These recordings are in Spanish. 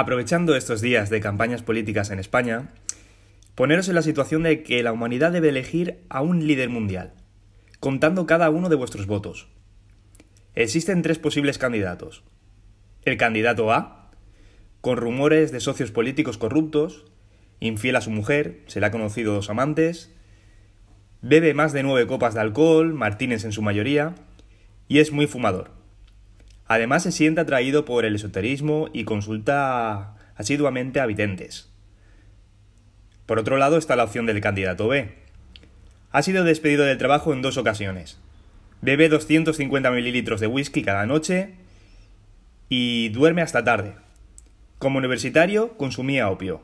Aprovechando estos días de campañas políticas en España, poneros en la situación de que la humanidad debe elegir a un líder mundial, contando cada uno de vuestros votos. Existen tres posibles candidatos. El candidato A, con rumores de socios políticos corruptos, infiel a su mujer, se le ha conocido dos amantes, bebe más de nueve copas de alcohol, martínez en su mayoría, y es muy fumador. Además se siente atraído por el esoterismo y consulta asiduamente a videntes. Por otro lado está la opción del candidato B. Ha sido despedido del trabajo en dos ocasiones. Bebe 250 mililitros de whisky cada noche y duerme hasta tarde. Como universitario consumía opio.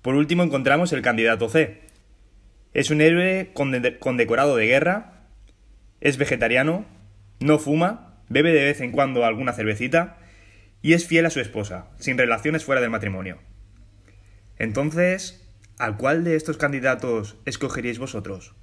Por último encontramos el candidato C. Es un héroe condecorado de guerra, es vegetariano, no fuma, bebe de vez en cuando alguna cervecita y es fiel a su esposa, sin relaciones fuera del matrimonio. Entonces, ¿al cuál de estos candidatos escogeríais vosotros?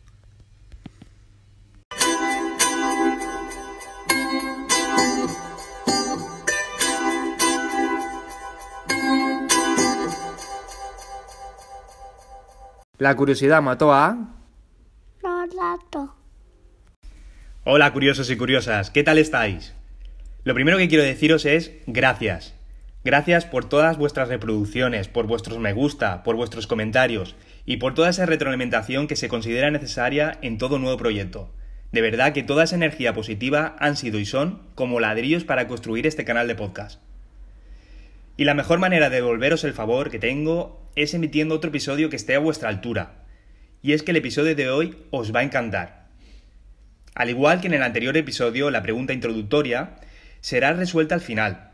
La curiosidad mató a... Hola curiosos y curiosas, ¿qué tal estáis? Lo primero que quiero deciros es gracias. Gracias por todas vuestras reproducciones, por vuestros me gusta, por vuestros comentarios y por toda esa retroalimentación que se considera necesaria en todo nuevo proyecto. De verdad que toda esa energía positiva han sido y son como ladrillos para construir este canal de podcast. Y la mejor manera de devolveros el favor que tengo es emitiendo otro episodio que esté a vuestra altura. Y es que el episodio de hoy os va a encantar. Al igual que en el anterior episodio, la pregunta introductoria será resuelta al final.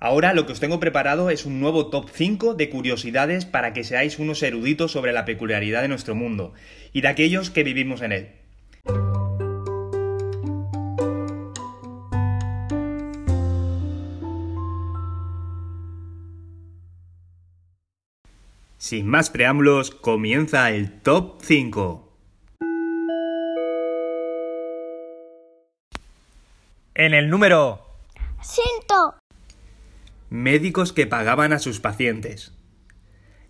Ahora lo que os tengo preparado es un nuevo top 5 de curiosidades para que seáis unos eruditos sobre la peculiaridad de nuestro mundo y de aquellos que vivimos en él. Sin más preámbulos, comienza el top 5. En el número Cinto. Médicos que pagaban a sus pacientes.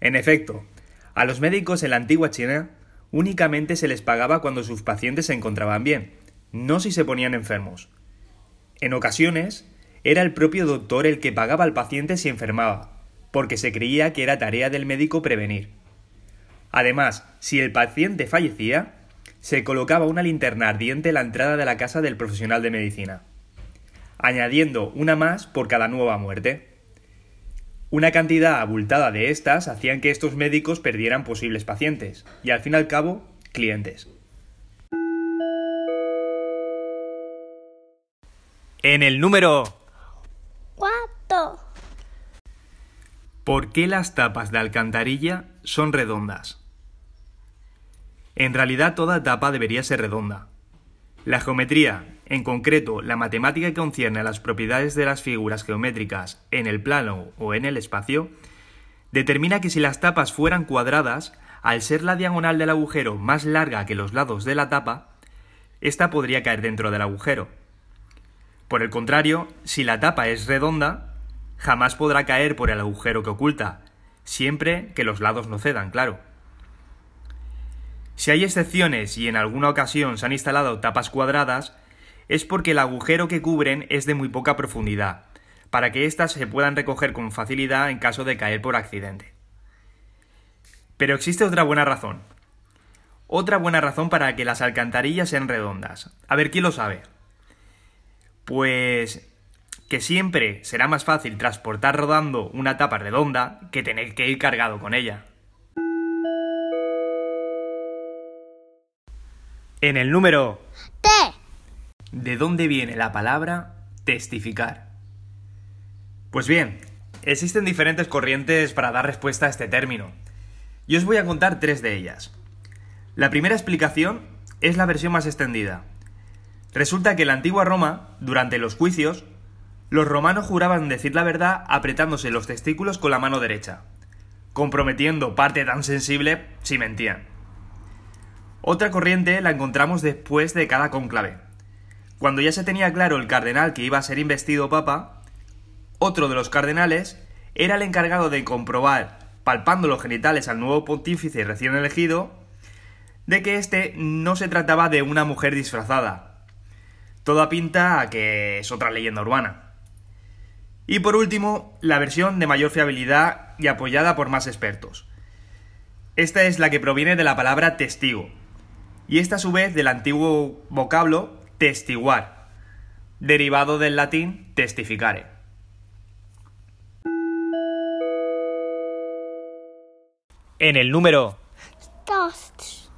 En efecto, a los médicos en la antigua China únicamente se les pagaba cuando sus pacientes se encontraban bien, no si se ponían enfermos. En ocasiones, era el propio doctor el que pagaba al paciente si enfermaba, porque se creía que era tarea del médico prevenir. Además, si el paciente fallecía, se colocaba una linterna ardiente en la entrada de la casa del profesional de medicina, añadiendo una más por cada nueva muerte. Una cantidad abultada de estas hacían que estos médicos perdieran posibles pacientes y al fin y al cabo clientes. En el número Cuatro. ¿Por qué las tapas de alcantarilla son redondas? En realidad toda tapa debería ser redonda. La geometría, en concreto la matemática que concierne a las propiedades de las figuras geométricas en el plano o en el espacio, determina que si las tapas fueran cuadradas, al ser la diagonal del agujero más larga que los lados de la tapa, ésta podría caer dentro del agujero. Por el contrario, si la tapa es redonda, jamás podrá caer por el agujero que oculta, siempre que los lados no cedan, claro. Si hay excepciones y en alguna ocasión se han instalado tapas cuadradas, es porque el agujero que cubren es de muy poca profundidad, para que éstas se puedan recoger con facilidad en caso de caer por accidente. Pero existe otra buena razón. Otra buena razón para que las alcantarillas sean redondas. A ver, ¿quién lo sabe? Pues que siempre será más fácil transportar rodando una tapa redonda que tener que ir cargado con ella. En el número T. ¿De dónde viene la palabra testificar? Pues bien, existen diferentes corrientes para dar respuesta a este término. Y os voy a contar tres de ellas. La primera explicación es la versión más extendida. Resulta que en la antigua Roma, durante los juicios, los romanos juraban decir la verdad apretándose los testículos con la mano derecha, comprometiendo parte tan sensible si mentían. Otra corriente la encontramos después de cada cónclave. Cuando ya se tenía claro el cardenal que iba a ser investido papa, otro de los cardenales, era el encargado de comprobar, palpando los genitales al nuevo pontífice recién elegido, de que este no se trataba de una mujer disfrazada. Toda pinta a que es otra leyenda urbana. Y por último, la versión de mayor fiabilidad y apoyada por más expertos. Esta es la que proviene de la palabra testigo, y esta a su vez del antiguo vocablo testiguar, derivado del latín testificare. En el número Dos.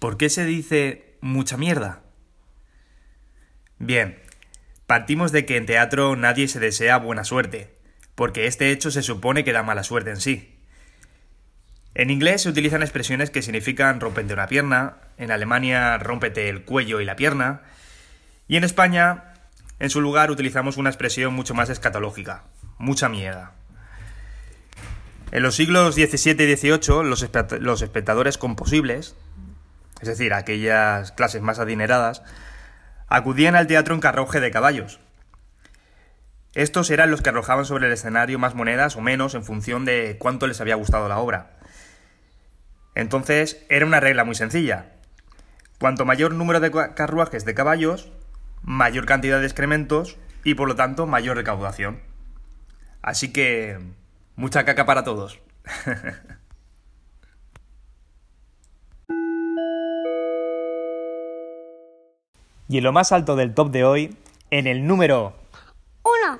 ¿Por qué se dice mucha mierda? Bien, partimos de que en teatro nadie se desea buena suerte, porque este hecho se supone que da mala suerte en sí. En inglés se utilizan expresiones que significan rompete una pierna, en Alemania rómpete el cuello y la pierna, y en España, en su lugar, utilizamos una expresión mucho más escatológica, mucha mierda. En los siglos XVII y XVIII, los, espe- los espectadores composibles, es decir, aquellas clases más adineradas, acudían al teatro en carruaje de caballos. Estos eran los que arrojaban sobre el escenario más monedas o menos en función de cuánto les había gustado la obra. Entonces, era una regla muy sencilla. Cuanto mayor número de carruajes de caballos, mayor cantidad de excrementos y por lo tanto mayor recaudación. Así que, mucha caca para todos. y en lo más alto del top de hoy, en el número Uno.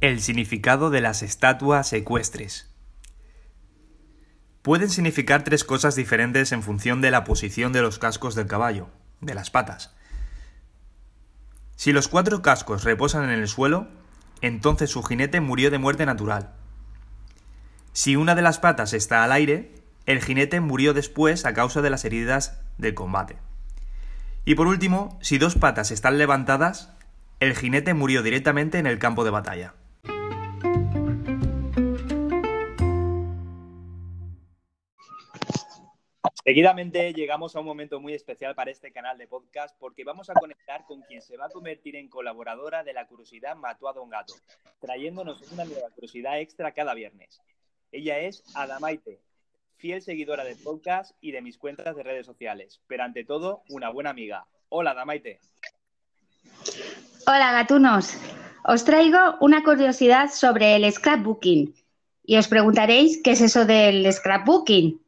El significado de las estatuas ecuestres. Pueden significar tres cosas diferentes en función de la posición de los cascos del caballo, de las patas. Si los cuatro cascos reposan en el suelo, entonces su jinete murió de muerte natural. Si una de las patas está al aire, el jinete murió después a causa de las heridas del combate. Y por último, si dos patas están levantadas, el jinete murió directamente en el campo de batalla. Seguidamente llegamos a un momento muy especial para este canal de podcast porque vamos a conectar con quien se va a convertir en colaboradora de La Curiosidad Mató a Don Gato, trayéndonos una nueva curiosidad extra cada viernes. Ella es Adamaite, fiel seguidora del podcast y de mis cuentas de redes sociales, pero ante todo, una buena amiga. Hola, Adamaite. Hola gatunos, os traigo una curiosidad sobre el scrapbooking y os preguntaréis qué es eso del scrapbooking.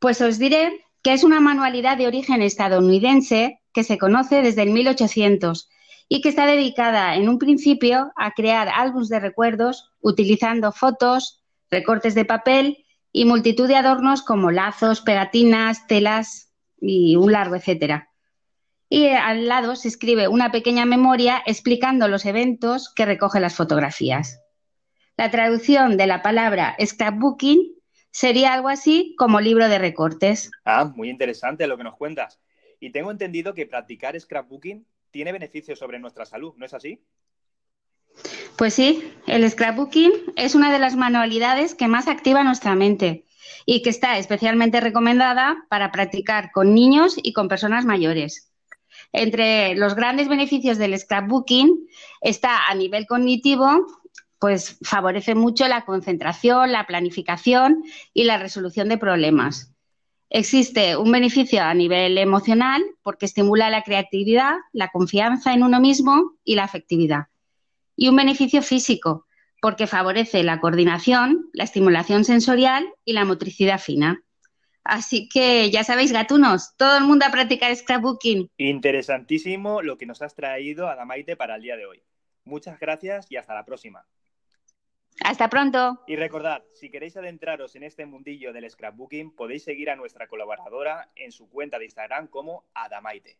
Pues os diré que es una manualidad de origen estadounidense que se conoce desde el 1800 y que está dedicada en un principio a crear álbumes de recuerdos utilizando fotos, recortes de papel y multitud de adornos como lazos, pegatinas, telas y un largo etcétera y al lado se escribe una pequeña memoria explicando los eventos que recoge las fotografías. La traducción de la palabra scrapbooking sería algo así como libro de recortes. Ah, muy interesante lo que nos cuentas. Y tengo entendido que practicar scrapbooking tiene beneficios sobre nuestra salud, ¿no es así? Pues sí, el scrapbooking es una de las manualidades que más activa nuestra mente y que está especialmente recomendada para practicar con niños y con personas mayores. Entre los grandes beneficios del scrapbooking está a nivel cognitivo, pues favorece mucho la concentración, la planificación y la resolución de problemas. Existe un beneficio a nivel emocional porque estimula la creatividad, la confianza en uno mismo y la afectividad. Y un beneficio físico porque favorece la coordinación, la estimulación sensorial y la motricidad fina. Así que ya sabéis, gatunos, todo el mundo a practicar scrapbooking. Interesantísimo lo que nos has traído, Adamaite, para el día de hoy. Muchas gracias y hasta la próxima. Hasta pronto. Y recordad, si queréis adentraros en este mundillo del scrapbooking, podéis seguir a nuestra colaboradora en su cuenta de Instagram como Adamaite.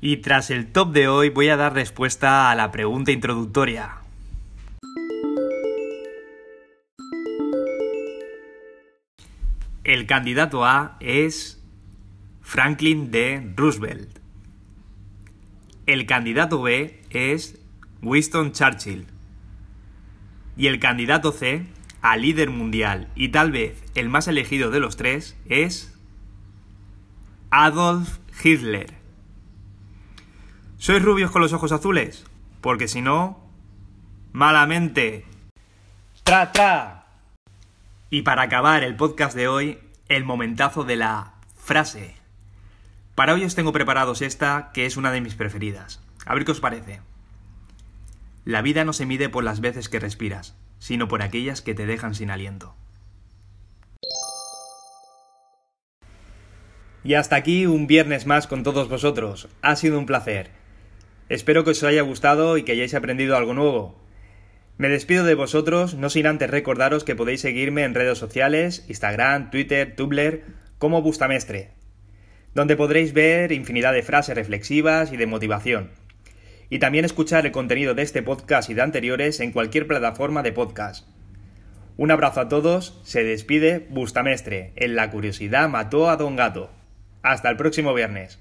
Y tras el top de hoy voy a dar respuesta a la pregunta introductoria. El candidato A es Franklin D. Roosevelt. El candidato B es Winston Churchill. Y el candidato C, a líder mundial y tal vez el más elegido de los tres, es Adolf Hitler. ¿Sois rubios con los ojos azules? Porque si no, malamente. ¡Tra, tra! Y para acabar el podcast de hoy, el momentazo de la frase. Para hoy os tengo preparados esta, que es una de mis preferidas. A ver qué os parece. La vida no se mide por las veces que respiras, sino por aquellas que te dejan sin aliento. Y hasta aquí un viernes más con todos vosotros. Ha sido un placer. Espero que os haya gustado y que hayáis aprendido algo nuevo. Me despido de vosotros, no sin antes recordaros que podéis seguirme en redes sociales, Instagram, Twitter, Tumblr, como Bustamestre, donde podréis ver infinidad de frases reflexivas y de motivación. Y también escuchar el contenido de este podcast y de anteriores en cualquier plataforma de podcast. Un abrazo a todos, se despide Bustamestre, en La curiosidad mató a Don Gato. Hasta el próximo viernes.